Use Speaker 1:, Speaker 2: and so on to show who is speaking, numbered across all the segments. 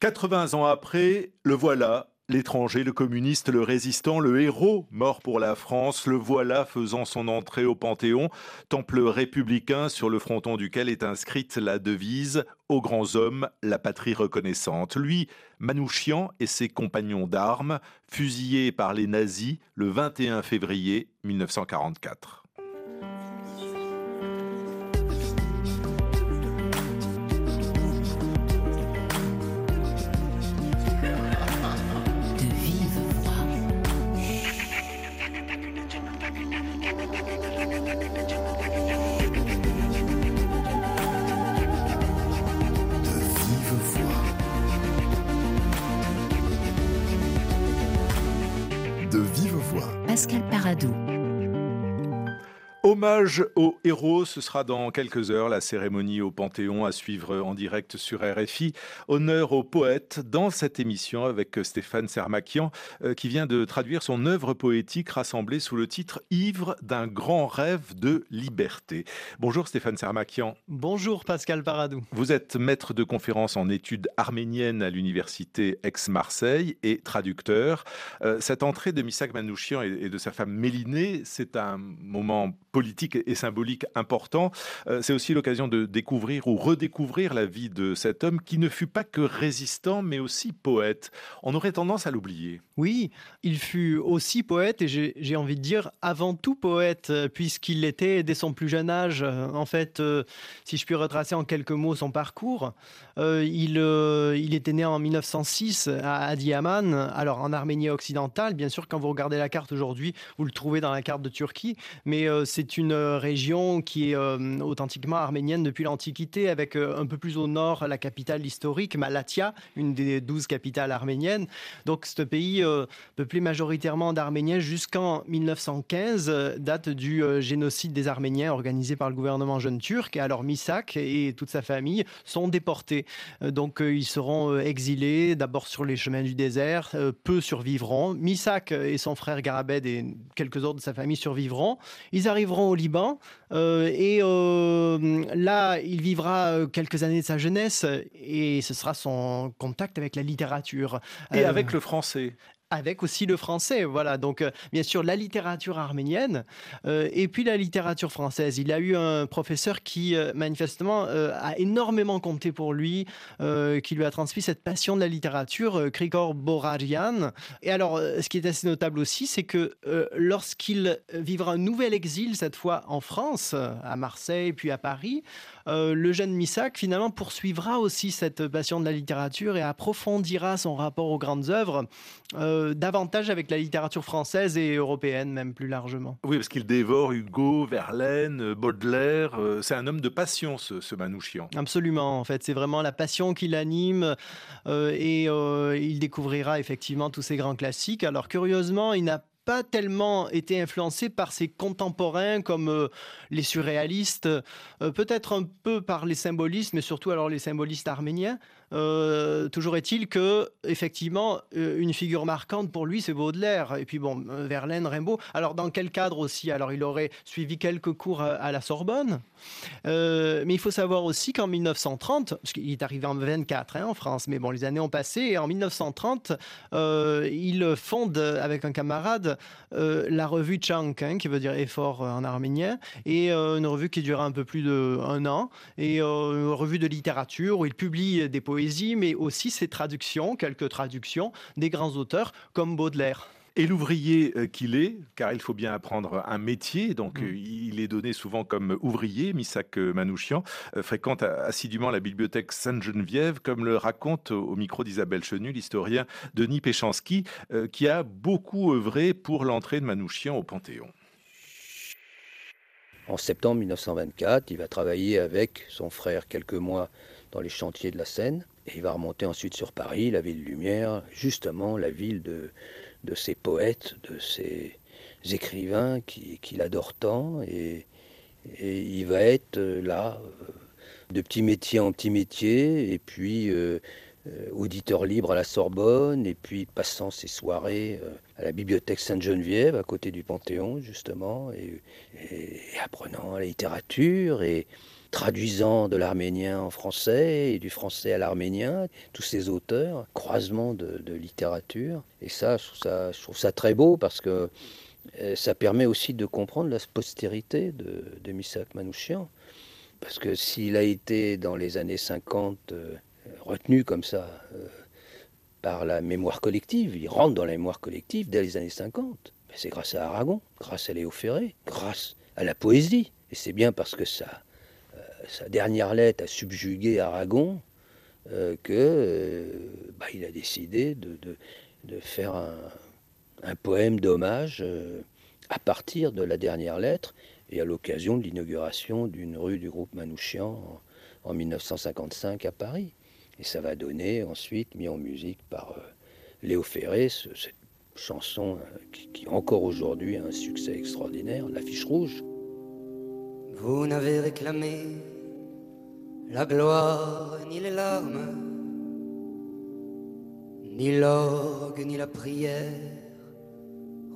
Speaker 1: 80 ans après, le voilà, L'étranger, le communiste, le résistant, le héros mort pour la France, le voilà faisant son entrée au Panthéon, temple républicain sur le fronton duquel est inscrite la devise Aux grands hommes, la patrie reconnaissante. Lui, Manouchian et ses compagnons d'armes, fusillés par les nazis le 21 février 1944.
Speaker 2: Pascal Paradou.
Speaker 1: Hommage aux héros, ce sera dans quelques heures la cérémonie au Panthéon à suivre en direct sur RFI. Honneur aux poètes dans cette émission avec Stéphane Sermakian euh, qui vient de traduire son œuvre poétique rassemblée sous le titre Ivre d'un grand rêve de liberté. Bonjour Stéphane Sermakian.
Speaker 3: Bonjour Pascal Paradou.
Speaker 1: Vous êtes maître de conférences en études arméniennes à l'université Aix-Marseille et traducteur. Euh, cette entrée de Misak Manouchian et de sa femme Mélinée, c'est un moment politique et symbolique important. Euh, c'est aussi l'occasion de découvrir ou redécouvrir la vie de cet homme qui ne fut pas que résistant, mais aussi poète. On aurait tendance à l'oublier.
Speaker 3: Oui, il fut aussi poète et j'ai envie de dire avant tout poète, euh, puisqu'il l'était dès son plus jeune âge. En fait, euh, si je puis retracer en quelques mots son parcours, il, était né en 1906 à Adiyaman, alors en Arménie occidentale. Bien sûr, quand vous regardez la carte aujourd'hui, vous le trouvez dans la carte de Turquie, mais c'est une euh, région qui est euh, authentiquement arménienne depuis l'Antiquité, avec euh, un peu plus au nord la capitale historique, Malatia, une des douze capitales arméniennes. Donc ce pays peuplé majoritairement d'Arméniens jusqu'en 1915, date du génocide des Arméniens organisé par le gouvernement jeune turc. Et alors Misak et toute sa famille sont déportés. Donc ils seront exilés d'abord sur les chemins du désert, peu survivront. Misak et son frère Garabed et quelques autres de sa famille survivront. Ils arrivent au Liban euh, et euh, là, il vivra euh, quelques années de sa jeunesse et ce sera son contact avec la littérature.
Speaker 1: Et avec le français
Speaker 3: avec aussi le français. Voilà, donc euh, bien sûr la littérature arménienne euh, et puis la littérature française. Il a eu un professeur qui euh, manifestement a énormément compté pour lui, qui lui a transmis cette passion de la littérature, Krikor Borarian. Et alors, ce qui est assez notable aussi, c'est que lorsqu'il vivra un nouvel exil, cette fois en France, à Marseille puis à Paris, le jeune Missak finalement poursuivra aussi cette passion de la littérature et approfondira son rapport aux grandes œuvres. Davantage avec la littérature française et européenne, même plus largement.
Speaker 1: Oui, parce qu'il dévore Hugo, Verlaine, Baudelaire. Euh, c'est un homme de passion, ce, Manouchian.
Speaker 3: Absolument, en fait. C'est vraiment la passion qui l'anime euh, et il découvrira effectivement tous ces grands classiques. Alors, curieusement, il n'a pas tellement été influencé par ses contemporains comme les surréalistes, peut-être un peu par les symbolistes, mais surtout alors les symbolistes arméniens. Euh, toujours est-il que, effectivement, euh, une figure marquante pour lui, c'est Baudelaire. Et puis, bon, euh, Verlaine, Rimbaud. Alors, dans quel cadre aussi? Alors, il aurait suivi quelques cours à, la Sorbonne. mais il faut savoir aussi qu'en 1930, parce qu'il est arrivé en 24 hein, en France, mais bon, les années ont passé. Et en 1930, il fonde avec un camarade la revue Chank, hein, qui veut dire effort en arménien, et une revue qui dure un peu plus d'un an, et une revue de littérature où il publie des mais aussi ses traductions, quelques traductions des grands auteurs comme Baudelaire.
Speaker 1: Et l'ouvrier euh, qu'il est, car il faut bien apprendre un métier, donc mm. euh, il est donné souvent comme ouvrier, Misak Manouchian, euh, fréquente assidûment la bibliothèque Sainte-Geneviève, comme le raconte au micro d'Isabelle Chenu l'historien Denis Péchanski, qui a beaucoup œuvré pour l'entrée de Manouchian au Panthéon.
Speaker 4: En septembre 1924, il va travailler avec son frère quelques mois dans les chantiers de la Seine. Et il va remonter ensuite sur Paris, la ville lumière, justement la ville de, de ces poètes, de ces écrivains qu'il qui adore tant. Et, il va être euh, là, euh, de petit métier en petit métier, et puis euh, auditeur libre à la Sorbonne, et puis passant ses soirées à la bibliothèque Sainte-Geneviève, à côté du Panthéon, justement, et, et apprenant la littérature. Et, traduisant de l'arménien en français et du français à l'arménien, tous ces auteurs, croisement de, littérature. Et ça je, trouve ça, très beau parce que euh, ça permet aussi de comprendre la postérité de, de Manouchian. Parce que s'il a été dans les années 50 euh, retenu comme ça euh, par la mémoire collective, il rentre dans la mémoire collective dès les années 50. C'est grâce à Aragon, grâce à Léo Ferré, grâce à la poésie. Et c'est bien parce que ça, sa dernière lettre a subjugué Aragon euh, que euh, bah, il a décidé de, faire un, poème d'hommage euh, à partir de la dernière lettre et à l'occasion de l'inauguration d'une rue du groupe Manouchian en, 1955 à Paris. Et ça va donner ensuite, mis en musique par Léo Ferré, cette chanson qui, qui encore aujourd'hui a un succès extraordinaire, L'affiche rouge.
Speaker 5: Vous n'avez réclamé la gloire ni les larmes, ni l'orgue ni la prière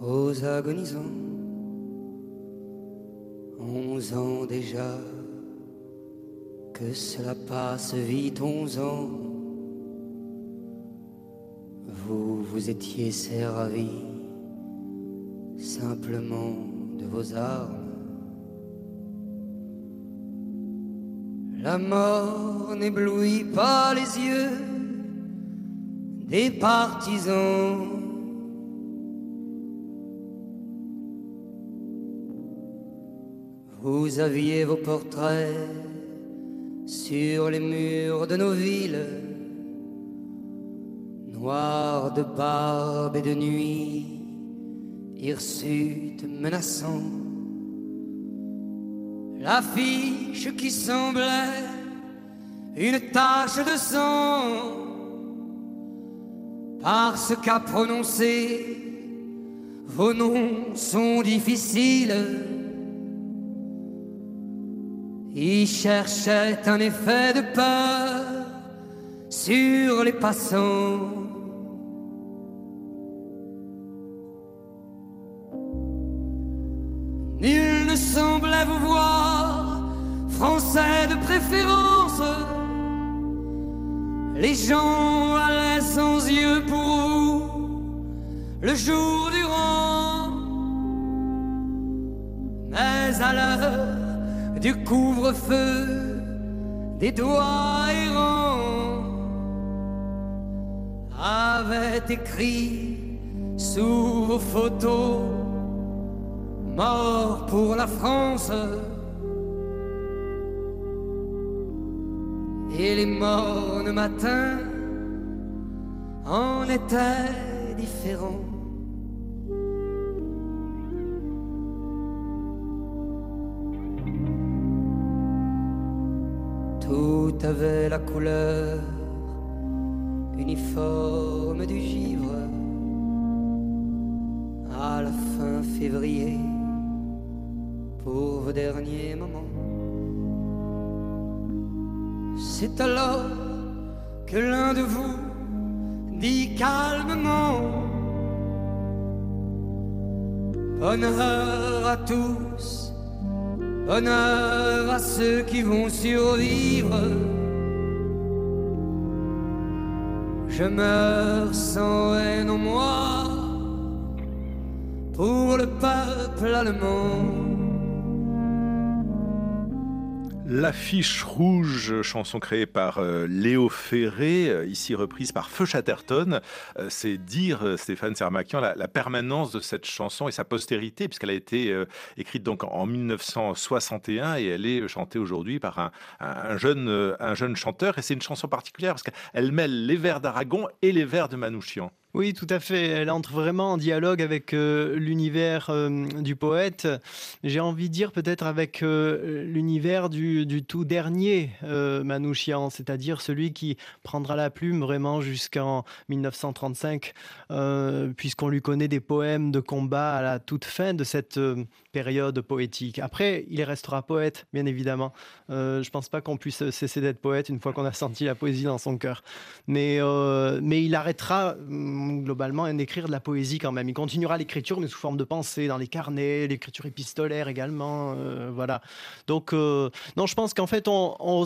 Speaker 5: aux agonisants. Onze ans déjà, que cela passe vite, onze ans. Vous vous étiez servi simplement de vos armes La mort n'éblouit pas les yeux des partisans. Vous aviez vos portraits sur les murs de nos villes, noirs de barbe et de nuit, hirsutes menaçants l'affiche qui semblait une tache de sang, parce qu'à prononcer vos noms sont difficiles. Il cherchait un effet de peur sur les passants. Français de préférence. Les gens allaient sans yeux pour vous, le jour durant. Mais à l'heure du couvre-feu, des doigts errants avaient écrit sous vos photos mort pour la France. Et les morts matin en étaient différents. Tout avait la couleur uniforme du givre à la fin février pour vos derniers moments. C'est alors que l'un de vous dit calmement Bonheur à tous, bonheur à ceux qui vont survivre. Je meurs sans haine en moi pour le peuple allemand.
Speaker 1: L'affiche rouge, chanson créée par euh, Léo Ferré, euh, ici reprise par Feu Chatterton, euh, c'est dire, Stéphane Sermakian, la, permanence de cette chanson et sa postérité, puisqu'elle a été écrite donc en 1961 et elle est chantée aujourd'hui par un, un, jeune, un jeune chanteur. Et c'est une chanson particulière parce qu'elle mêle les vers d'Aragon et les vers de Manouchian.
Speaker 3: Oui, tout à fait. Elle entre vraiment en dialogue avec euh, l'univers euh, du poète. J'ai envie de dire peut-être avec euh, l'univers du, tout dernier Manouchian, c'est-à-dire celui qui prendra la plume vraiment jusqu'en 1935, puisqu'on lui connaît des poèmes de combat à la toute fin de cette période poétique. Après, il restera poète, bien évidemment. je ne pense pas qu'on puisse cesser d'être poète une fois qu'on a senti la poésie dans son cœur. Mais, mais il arrêtera globalement écrire de la poésie quand même. Il continuera l'écriture, mais sous forme de pensée, dans les carnets, l'écriture épistolaire également. voilà. Donc, non, je pense qu'en fait, on, on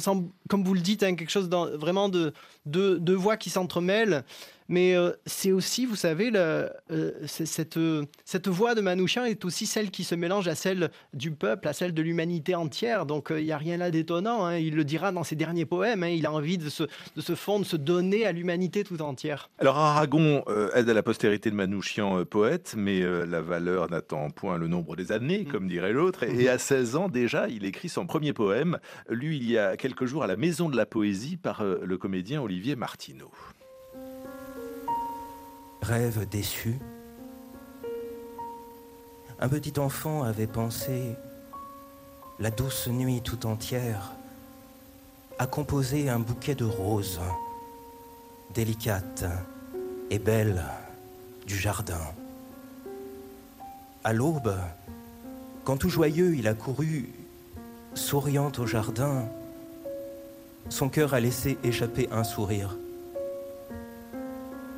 Speaker 3: comme vous le dites, hein, quelque chose vraiment de deux voix qui s'entremêlent. Mais euh, c'est aussi, vous savez, le, euh, cette, cette voix de Manouchian est aussi celle qui se mélange à celle du peuple, à celle de l'humanité entière. Donc euh, il n'y a rien là d'étonnant. Hein. Il le dira dans ses derniers poèmes. Hein. Il a envie de se, de se fondre, de se donner à l'humanité tout entière.
Speaker 1: Alors Aragon aide à la postérité de Manouchian poète, mais la valeur n'attend point le nombre des années, mm. comme dirait l'autre. Et, et à 16 ans déjà, il écrit son premier poème, lu il y a quelques jours à la Maison de la Poésie par le comédien Olivier Martineau
Speaker 6: rêve déçu. Un petit enfant avait pensé, la douce nuit tout entière, à composer un bouquet de roses, délicates et belles du jardin. À l'aube, quand tout joyeux il a couru, souriant au jardin, son cœur a laissé échapper un sourire.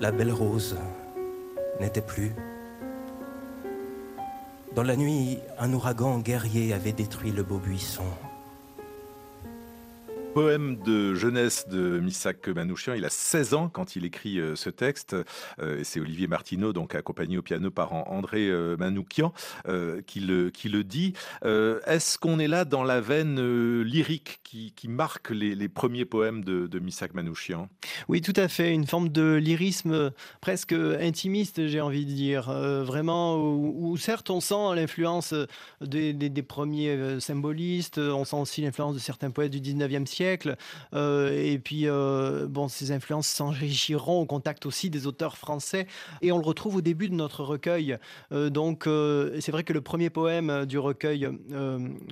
Speaker 6: La belle rose n'était plus. Dans la nuit, un ouragan guerrier avait détruit le beau buisson
Speaker 1: poème de jeunesse de Missak Manouchian. Il a 16 ans quand il écrit euh, ce texte. Euh, c'est Olivier Martineau, donc accompagné au piano par André euh, Manoukian, qui, le, qui le dit. Est-ce qu'on est là dans la veine lyrique qui, marque les, premiers poèmes de, de Manouchian?
Speaker 3: Oui, tout à fait. Une forme de lyrisme presque intimiste, j'ai envie de dire. vraiment, où, certes on sent l'influence des, des, premiers symbolistes, on sent aussi l'influence de certains poètes du 19e siècle euh, et puis, euh, bon, ces influences s'enrichiront au contact aussi des auteurs français. Et on le retrouve au début de notre recueil. Euh, donc, c'est vrai que le premier poème du recueil,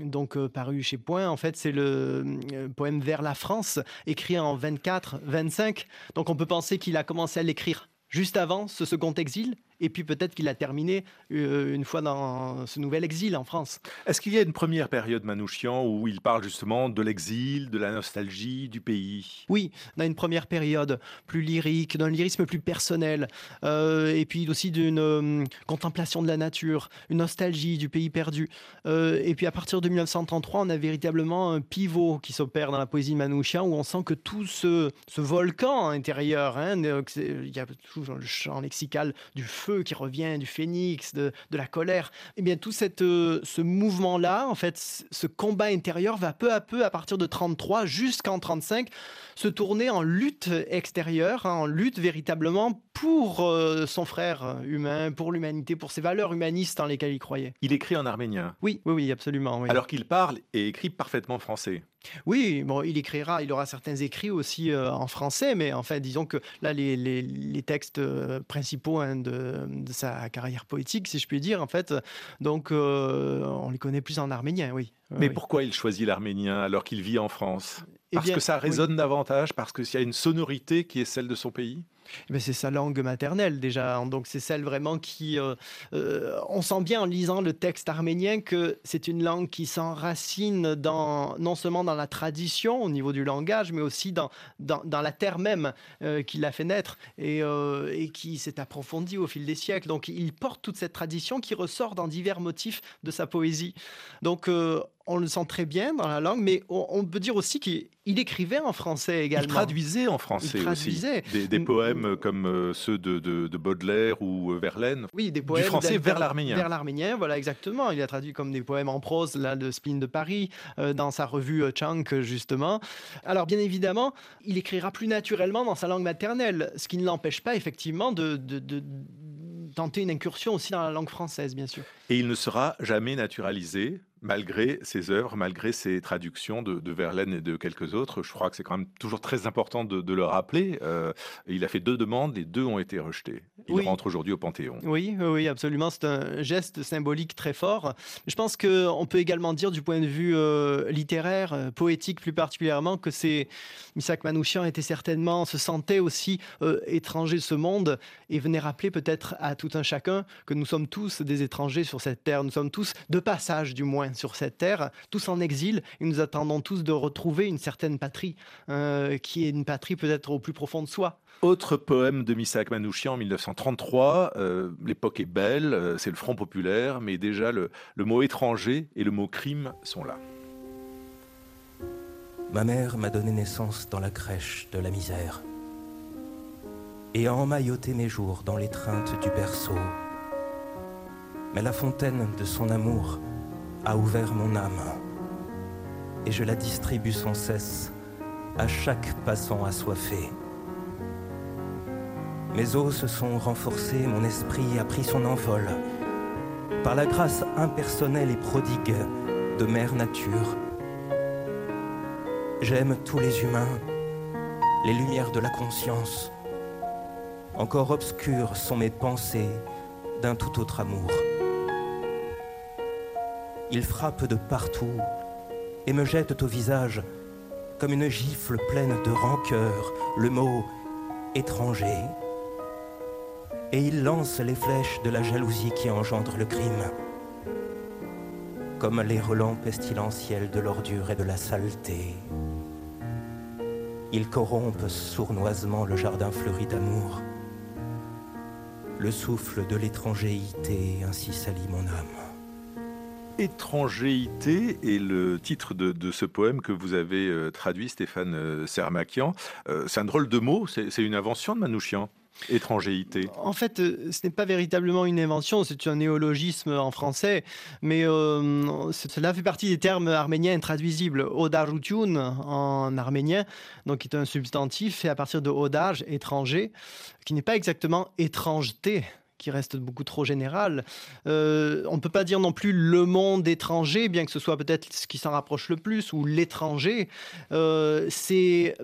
Speaker 3: donc paru chez Point, en fait, c'est le poème Vers la France, écrit en 24-25. Donc, on peut penser qu'il a commencé à l'écrire juste avant ce second exil, et puis peut-être qu'il a terminé euh, une fois dans ce nouvel exil en France.
Speaker 1: Est-ce qu'il y a une première période Manouchian où il parle justement de l'exil, de la nostalgie du pays?
Speaker 3: Oui, on a une première période plus lyrique, d'un lyrisme plus personnel, euh, et puis aussi d'une euh, contemplation de la nature, une nostalgie du pays perdu. et puis à partir de 1933, on a véritablement un pivot qui s'opère dans la poésie de Manouchian où on sent que tout ce, volcan intérieur, hein, il y a toujours le champ lexical du feu, qui revient, du phénix, de, la colère. Eh bien, tout cette, euh, ce mouvement-là, en fait, ce combat intérieur va peu à peu, à partir de 33 jusqu'en 35, se tourner en lutte extérieure, hein, en lutte véritablement pour euh, son frère humain, pour l'humanité, pour ses valeurs humanistes en lesquelles il croyait.
Speaker 1: Il écrit en arménien.
Speaker 3: Oui, oui, oui, absolument.
Speaker 1: Alors qu'il parle et écrit parfaitement français.
Speaker 3: Oui, bon, il écrira, il aura certains écrits aussi euh, en français, mais enfin, disons que là, les, les, textes euh, principaux hein, de, de, sa carrière poétique, si je puis dire, en fait, donc euh, on les connaît plus en arménien, oui.
Speaker 1: Mais pourquoi il choisit l'arménien alors qu'il vit en France? Eh Parce que ça résonne davantage, parce qu'il y a une sonorité qui est celle de son pays?
Speaker 3: Eh c'est sa langue maternelle déjà, hein. donc c'est celle vraiment qui... Euh, euh, on sent bien en lisant le texte arménien que c'est une langue qui s'enracine dans, non seulement dans la tradition au niveau du langage, mais aussi dans, dans, la terre même euh, qui l'a fait naître et, et qui s'est approfondie au fil des siècles. Donc il porte toute cette tradition qui ressort dans divers motifs de sa poésie. Donc on le sent très bien dans la langue, mais on, peut dire aussi qu'il écrivait en français également. Il
Speaker 1: traduisait en français aussi. Des, poèmes comme euh, ceux de, Baudelaire ou euh, Verlaine.
Speaker 3: Oui, des poèmes.
Speaker 1: Du français vers l'arménien.
Speaker 3: Vers l'arménien, voilà, exactement. Il a traduit comme des poèmes en prose, là, de Spleen de Paris, euh, dans sa revue Chunk, justement. Alors, bien évidemment, il écrira plus naturellement dans sa langue maternelle, ce qui ne l'empêche pas, effectivement, de tenter une incursion aussi dans la langue française, bien sûr.
Speaker 1: Et il ne sera jamais naturalisé malgré ses œuvres, malgré ses traductions de, Verlaine et de quelques autres. Je crois que c'est quand même toujours très important de, le rappeler. Euh, il a fait deux demandes, les deux ont été rejetées. Il rentre aujourd'hui au Panthéon.
Speaker 3: Oui, oui, absolument. C'est un geste symbolique très fort. Je pense qu'on peut également dire du point de vue euh, littéraire, euh, poétique plus particulièrement, que c'est Misak Manouchian était certainement, se sentait aussi étranger de ce monde et venait rappeler peut-être à tout un chacun que nous sommes tous des étrangers sur cette terre. Nous sommes tous de passage, du moins sur cette terre, tous en exil, et nous attendons tous de retrouver une certaine patrie, euh, qui est une patrie peut-être au plus profond de soi.
Speaker 1: Autre poème de Missak Manouchian en 1933, euh, l'époque est belle, euh, c'est le Front populaire, mais déjà le, le mot étranger et le mot crime sont là.
Speaker 6: Ma mère m'a donné naissance dans la crèche de la misère et a emmailloté mes jours dans l'étreinte du berceau. Mais la fontaine de son amour a ouvert mon âme et je la distribue sans cesse à chaque passant assoiffé. Mes os se sont renforcés, mon esprit a pris son envol par la grâce impersonnelle et prodigue de Mère Nature. J'aime tous les humains, les lumières de la conscience. Encore obscures sont mes pensées d'un tout autre amour. Ils frappent de partout et me jettent au visage comme une gifle pleine de rancœur le mot étranger. Et ils lancent les flèches de la jalousie qui engendre le crime, comme les relents pestilentiels de l'ordure et de la saleté. Ils corrompent sournoisement le jardin fleuri d'amour. Le souffle de l'étrangéité ainsi salit mon âme.
Speaker 1: Étrangéité est le titre de, ce poème que vous avez euh, traduit, Stéphane euh, Sermakian. Euh, c'est un drôle de mot, c'est une invention de Manouchian Étrangéité.
Speaker 3: En fait, ce n'est pas véritablement une invention, c'est un néologisme en français, mais cela fait partie des termes arméniens intraduisibles. Odarutyun en arménien, donc qui est un substantif fait à partir de odage, étranger, qui n'est pas exactement étrangeté qui reste beaucoup trop général. Euh, on ne peut pas dire non plus le monde étranger, bien que ce soit peut-être ce qui s'en rapproche le plus, ou l'étranger. c'est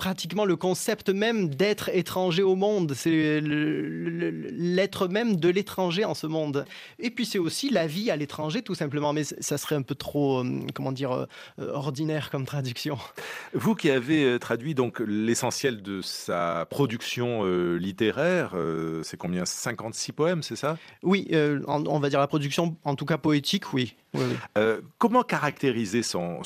Speaker 3: pratiquement le concept même d'être étranger au monde. C'est l'être même de l'étranger en ce monde. Et puis c'est aussi la vie à l'étranger, tout simplement. Mais ça serait un peu trop, euh, comment dire, euh, ordinaire comme traduction.
Speaker 1: Vous qui avez euh, traduit donc l'essentiel de sa production littéraire, c'est combien? 56 poèmes, c'est ça?
Speaker 3: Oui, on va dire la production, en tout cas poétique, oui.
Speaker 1: Comment caractériser son,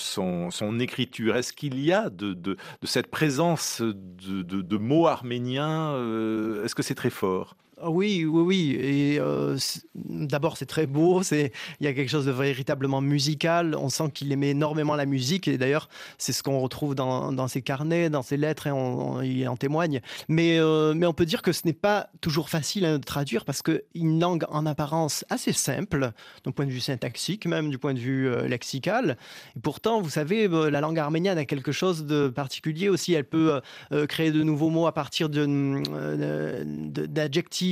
Speaker 1: écriture? Est-ce qu'il y a de, cette présence de, mots arméniens euh, Est-ce que c'est très fort?
Speaker 3: Oui, oui, oui. Et euh, d'abord, c'est très beau. C'est il y a quelque chose de véritablement musical. On sent qu'il aimait énormément la musique. Et d'ailleurs, c'est ce qu'on retrouve dans, ses carnets, dans ses lettres, et on, il en témoigne. Mais, euh, mais on peut dire que ce n'est pas toujours facile hein, de traduire parce qu'une langue en apparence assez simple, d'un point de vue syntaxique, même du point de vue euh, lexical. Et pourtant, vous savez, la langue arménienne a quelque chose de particulier aussi. Elle peut créer de nouveaux mots à partir d'adjectifs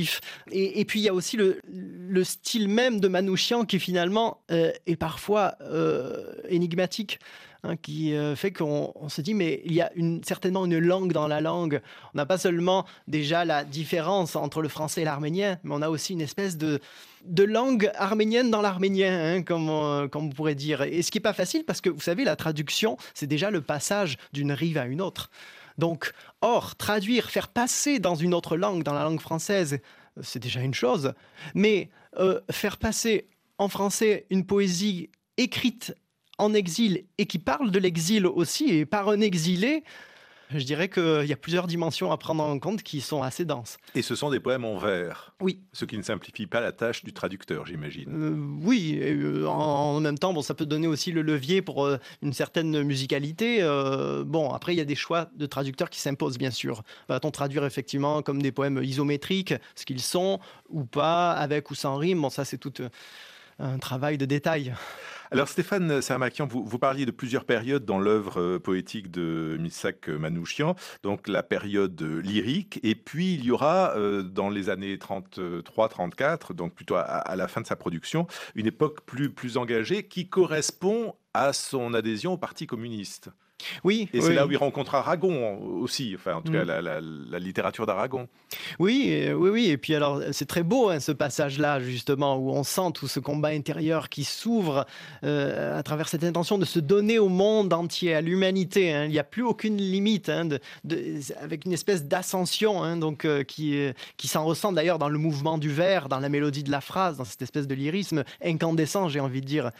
Speaker 3: et, puis il y a aussi le, style même de Manouchian qui finalement euh, est parfois euh, énigmatique. Hein, qui euh, fait qu'on se dit mais il y a certainement une langue dans la langue. On n'a pas seulement déjà la différence entre le français et l'arménien, mais on a aussi une espèce de, de langue arménienne dans l'arménien, hein, comme, comme, on pourrait dire. Et ce qui n'est pas facile parce que vous savez, la traduction, c'est déjà le passage d'une rive à une autre. Donc, or, traduire, faire passer dans une autre langue, dans la langue française, c'est déjà une chose. Mais euh, faire passer en français une poésie écrite en exil et qui parle de l'exil aussi, et par un exilé, je dirais qu'il y a plusieurs dimensions à prendre en compte qui sont assez denses.
Speaker 1: Et ce sont des poèmes en vers
Speaker 3: Oui.
Speaker 1: Ce qui ne simplifie pas la tâche du traducteur, j'imagine. Euh,
Speaker 3: oui, euh, en, même temps, bon, ça peut donner aussi le levier pour euh, une certaine musicalité. bon, après, il y a des choix de traducteurs qui s'imposent, bien sûr. Va-t-on traduire effectivement comme des poèmes isométriques, ce qu'ils sont, ou pas, avec ou sans rime? Bon, ça, c'est tout un travail de détail.
Speaker 1: Alors Stéphane Sermakian, vous, parliez de plusieurs périodes dans l'œuvre euh, poétique de Misak Manouchian, donc la période lyrique, et puis il y aura euh, dans les années 33-34, donc plutôt à, la fin de sa production, une époque plus engagée qui correspond à son adhésion au Parti communiste.
Speaker 3: Oui.
Speaker 1: Et c'est là où il rencontre Aragon aussi, enfin en tout cas mm. la, littérature d'Aragon.
Speaker 3: Oui, oui, oui. Et puis alors c'est très beau hein, ce passage-là justement où on sent tout ce combat intérieur qui s'ouvre euh, à travers cette intention de se donner au monde entier, à l'humanité. Hein. Il n'y a plus aucune limite, hein, de, avec une espèce d'ascension donc euh, qui, euh, qui s'en ressent d'ailleurs dans le mouvement du vers, dans la mélodie de la phrase, dans cette espèce de lyrisme incandescent, j'ai envie de dire.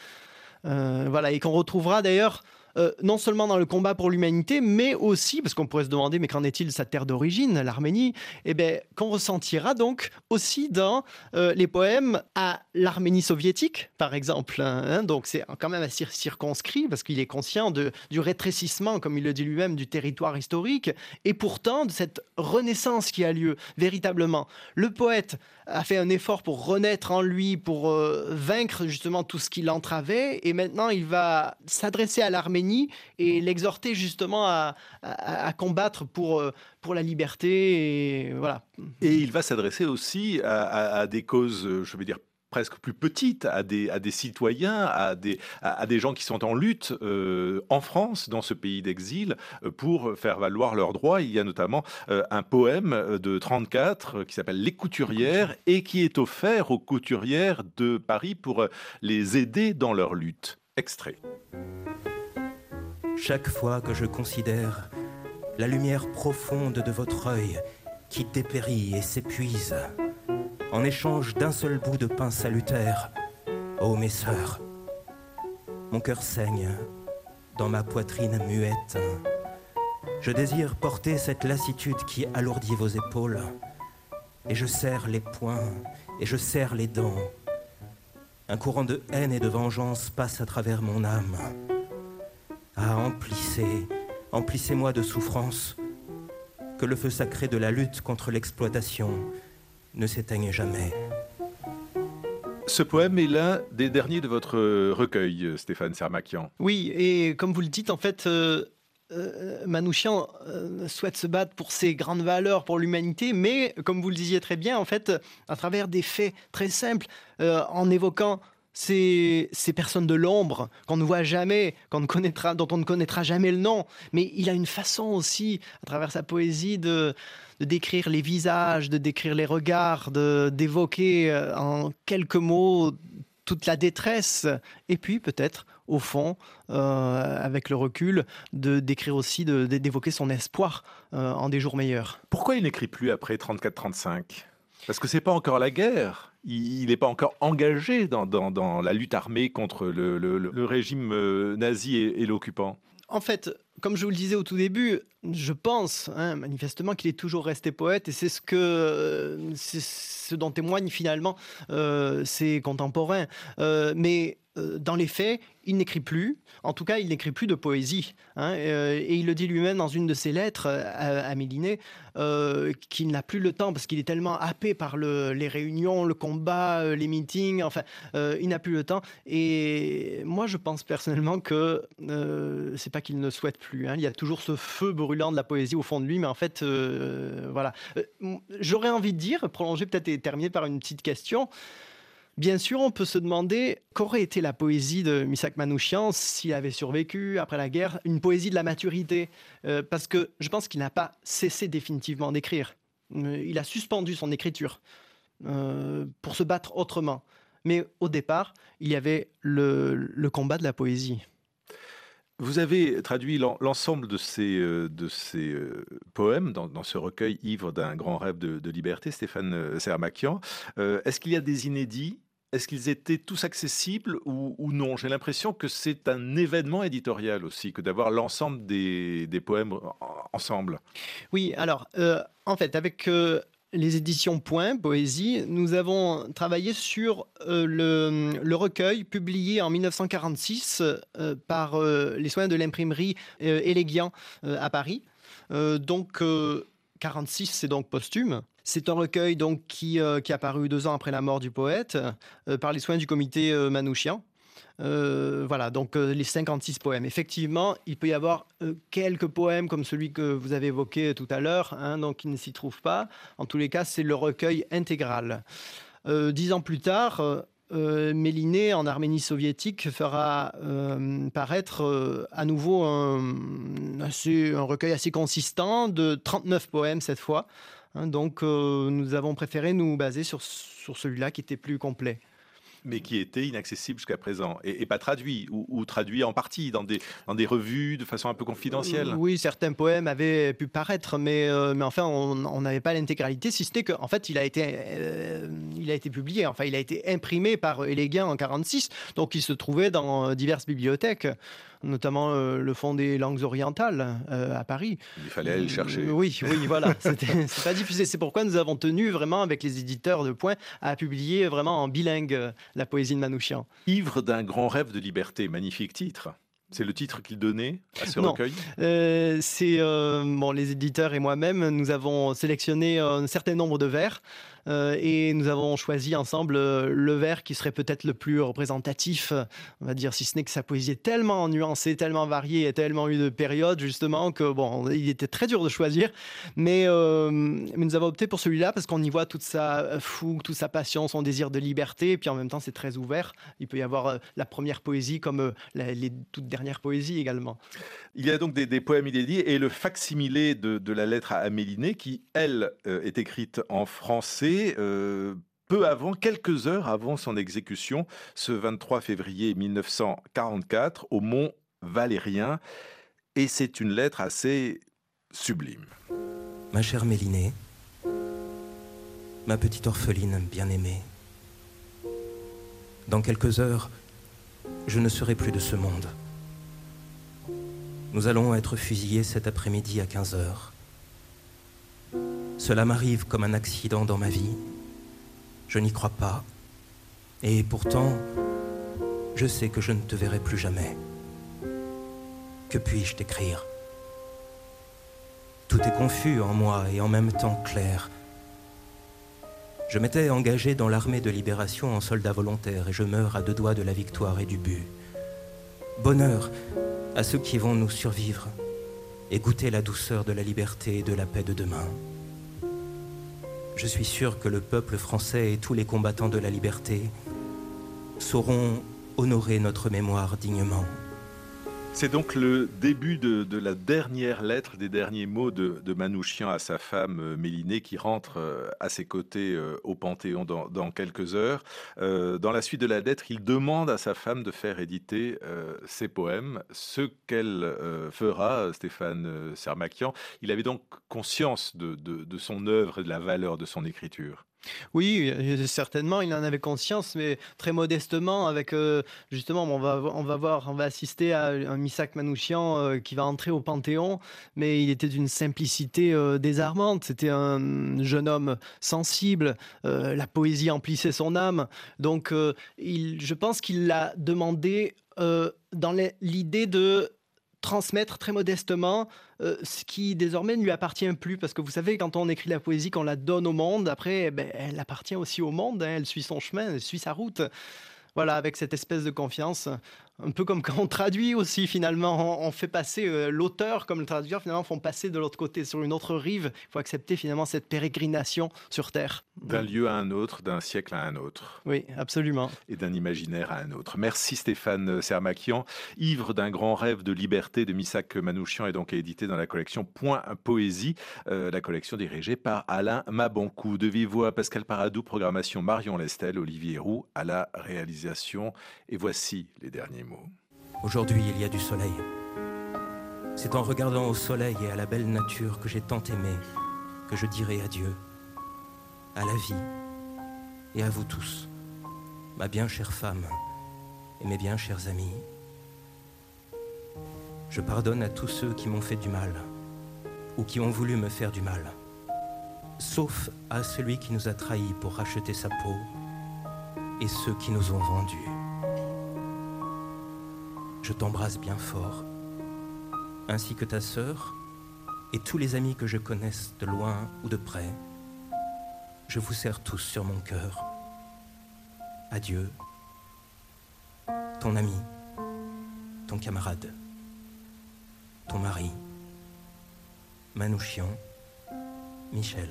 Speaker 3: voilà, et qu'on retrouvera d'ailleurs euh, non seulement dans le combat pour l'humanité, mais aussi, parce qu'on pourrait se demander, mais qu'en est-il de sa terre d'origine, l'Arménie? Eh bien, qu'on ressentira donc aussi dans euh, les poèmes à l'Arménie soviétique, par exemple. Hein. donc, c'est quand même assez circonscrit, parce qu'il est conscient de, du rétrécissement, comme il le dit lui-même, du territoire historique, et pourtant de cette renaissance qui a lieu véritablement. Le poète a fait un effort pour renaître en lui, pour euh, vaincre justement tout ce qui l'entravait, et maintenant il va s'adresser à l'Arménie et l'exhorter justement à, combattre pour, euh, pour la liberté. Et, voilà.
Speaker 1: et il va s'adresser aussi à, des causes, je veux dire, presque plus petites, à des, à des citoyens, à des, à, des gens qui sont en lutte euh, en France, dans ce pays d'exil, euh, pour faire valoir leurs droits. Il y a notamment un poème de 34 qui s'appelle Les couturières et qui est offert aux couturières de Paris pour les aider dans leur lutte. Extrait.
Speaker 6: Chaque fois que je considère la lumière profonde de votre œil qui dépérit et s'épuise en échange d'un seul bout de pain salutaire, ô mes sœurs, mon cœur saigne dans ma poitrine muette. Je désire porter cette lassitude qui alourdit vos épaules, et je serre les poings et je serre les dents. Un courant de haine et de vengeance passe à travers mon âme. Ah, emplissez, emplissez-moi de souffrance, que le feu sacré de la lutte contre l'exploitation ne s'éteigne jamais.
Speaker 1: Ce poème est l'un des derniers de votre recueil, Stéphane Sermakian.
Speaker 3: Oui, et comme vous le dites, en fait, euh, euh, Manouchian euh, souhaite se battre pour ses grandes valeurs, pour l'humanité, mais comme vous le disiez très bien, en fait, à travers des faits très simples, en évoquant ces, personnes de l'ombre qu'on ne voit jamais, qu'on ne connaîtra, dont on ne connaîtra jamais le nom. Mais il a une façon aussi, à travers sa poésie, de, décrire les visages, de décrire les regards, d'évoquer euh, en quelques mots toute la détresse, et puis peut-être, au fond, euh, avec le recul, de décrire aussi, d'évoquer son espoir euh, en des jours meilleurs.
Speaker 1: Pourquoi il n'écrit plus après 34-35 Parce que c'est pas encore la guerre il n'est pas encore engagé dans, la lutte armée contre le, régime euh, nazi et, l'occupant.
Speaker 3: En fait, comme je vous le disais au tout début, je pense hein, manifestement qu'il est toujours resté poète et c'est ce que euh, ce dont témoignent finalement euh, ses contemporains. mais dans les faits, il n'écrit plus. En tout cas, il n'écrit plus de poésie. Hein, euh, et il le dit lui-même dans une de ses lettres à, à Méliné, euh, qu'il n'a plus le temps parce qu'il est tellement happé par les réunions, le combat, euh, les meetings. Enfin, il n'a plus le temps. Et moi, je pense personnellement que c'est pas qu'il ne souhaite plus. Hein. Il y a toujours ce feu brûlant de la poésie au fond de lui, mais en fait, voilà. J'aurais envie de dire, prolonger peut-être et terminer par une petite question. Bien sûr, on peut se demander qu'aurait été la poésie de Misak Manouchian s'il avait survécu après la guerre, une poésie de la maturité, euh, parce que je pense qu'il n'a pas cessé définitivement d'écrire. Euh, il a suspendu son écriture euh, pour se battre autrement. Mais au départ, il y avait le, combat de la poésie.
Speaker 1: Vous avez traduit l'ensemble de ces, poèmes dans, ce recueil Ivre d'un grand rêve de, liberté, Stéphane Sermakian. Est-ce qu'il y a des inédits est-ce qu'ils étaient tous accessibles ou, non? J'ai l'impression que c'est un événement éditorial aussi, que d'avoir l'ensemble des, poèmes ensemble.
Speaker 3: Oui, alors, euh, en fait, avec euh, les éditions Point, Poésie, nous avons travaillé sur euh, le, recueil publié en 1946 par les soins de l'imprimerie Élégian à Paris. donc, 46, c'est donc posthume. C'est un recueil donc qui, euh, qui a paru deux ans après la mort du poète euh, par les soins du comité euh, Manouchian. voilà, donc les 56 poèmes. Effectivement, il peut y avoir quelques poèmes comme celui que vous avez évoqué tout à l'heure, hein, donc il ne s'y trouve pas. En tous les cas, c'est le recueil intégral. dix ans plus tard, Méliné, en Arménie soviétique, fera paraître à nouveau un, un recueil assez consistant de 39 poèmes cette fois. Hein, donc, euh, nous avons préféré nous baser sur, sur celui-là qui était plus complet.
Speaker 1: mais qui était inaccessible jusqu'à présent et, pas traduit ou, traduit en partie dans des, dans des revues de façon un peu confidentielle.
Speaker 3: Oui, certains poèmes avaient pu paraître, mais, euh, mais enfin, on n'avait pas l'intégralité, si ce n'est qu'en fait, il a, été, euh, il a été publié, enfin, il a été imprimé par Eléguin en 46, donc il se trouvait dans diverses bibliothèques notamment euh, le Fonds des langues orientales à Paris.
Speaker 1: Il fallait aller le chercher.
Speaker 3: oui, oui, voilà. c'est pas diffusé. C'est pourquoi nous avons tenu vraiment avec les éditeurs de Point à publier vraiment en bilingue la poésie de Manouchian.
Speaker 1: Ivre d'un grand rêve de liberté, magnifique titre. C'est le titre qu'il donnait à ce recueil?
Speaker 3: Euh, C'est euh, bon, les éditeurs et moi-même, nous avons sélectionné un certain nombre de vers euh, et nous avons choisi ensemble euh, le vers qui serait peut-être le plus représentatif, on va dire, si ce n'est que sa poésie est tellement nuancée, tellement variée et tellement eu de périodes, justement, que bon, il était très dur de choisir. Mais, euh, nous avons opté pour celui-là parce qu'on y voit toute sa fougue, toute sa passion, son désir de liberté. Et puis en même temps, c'est très ouvert. Il peut y avoir la première poésie comme les toutes dernières poésies également.
Speaker 1: Il y a donc des, poèmes inédits et le facsimilé de, de la lettre à Amélinée qui, elle, est écrite en français euh, peu avant, quelques heures avant son exécution, ce 23 février 1944, au Mont Valérien. Et c'est une lettre assez sublime.
Speaker 6: Ma chère Mélinée, ma petite orpheline bien-aimée, dans quelques heures, je ne serai plus de ce monde. Nous allons être fusillés cet après-midi à 15 heures. Cela m'arrive comme un accident dans ma vie. Je n'y crois pas. Et pourtant, je sais que je ne te verrai plus jamais. Que puis-je t'écrire? Tout est confus en moi et en même temps clair. Je m'étais engagé dans l'armée de libération en soldat volontaire et je meurs à deux doigts de la victoire et du but. Bonheur à ceux qui vont nous survivre et goûter la douceur de la liberté et de la paix de demain. Je suis sûr que le peuple français et tous les combattants de la liberté sauront honorer notre mémoire dignement.
Speaker 1: C'est donc le début de, la dernière lettre, des derniers mots de, Manouchian à sa femme euh, Mélinée qui rentre euh, à ses côtés euh, au Panthéon dans, quelques heures. dans la suite de la lettre, il demande à sa femme de faire éditer ses poèmes, ce qu'elle fera, Stéphane Sermakian. Il avait donc conscience de, de son œuvre et de la valeur de son écriture.
Speaker 3: Oui, euh, certainement, il en avait conscience, mais très modestement, avec euh, justement, on va, on va voir, on va assister à un Misak Manouchian euh, qui va entrer au Panthéon, mais il était d'une simplicité désarmante. C'était un jeune homme sensible, la poésie emplissait son âme, donc je pense qu'il l'a demandé dans l'idée de transmettre très modestement euh, ce qui désormais ne lui appartient plus. Parce que vous savez, quand on écrit la poésie, qu'on la donne au monde, après, eh ben, elle appartient aussi au monde, hein. elle suit son chemin, elle suit sa route. Voilà, avec cette espèce de confiance un peu comme quand on traduit aussi finalement, on, fait passer euh, l'auteur comme le traducteur finalement font passer de l'autre côté sur une autre rive. Il faut accepter finalement cette pérégrination sur Terre.
Speaker 1: D'un lieu à un autre, d'un siècle à un autre.
Speaker 3: Oui, absolument.
Speaker 1: Et d'un imaginaire à un autre. Merci Stéphane Sermakian. Ivre d'un grand rêve de liberté de Missak Manouchian est donc édité dans la collection Point Poésie, euh, la collection dirigée par Alain Mabankou. De vive voix, Pascal Paradou, programmation Marion Lestel, Olivier Roux à la réalisation. Et voici les derniers
Speaker 6: Aujourd'hui, il y a du soleil. C'est en regardant au soleil et à la belle nature que j'ai tant aimé que je dirai adieu à la vie et à vous tous, ma bien chère femme et mes bien chers amis. Je pardonne à tous ceux qui m'ont fait du mal ou qui ont voulu me faire du mal, sauf à celui qui nous a trahis pour racheter sa peau et ceux qui nous ont vendus je t'embrasse bien fort, ainsi que ta sœur et tous les amis que je connaisse de loin ou de près. Je vous serre tous sur mon cœur. Adieu, ton ami, ton camarade, ton mari, Manouchian, Michel.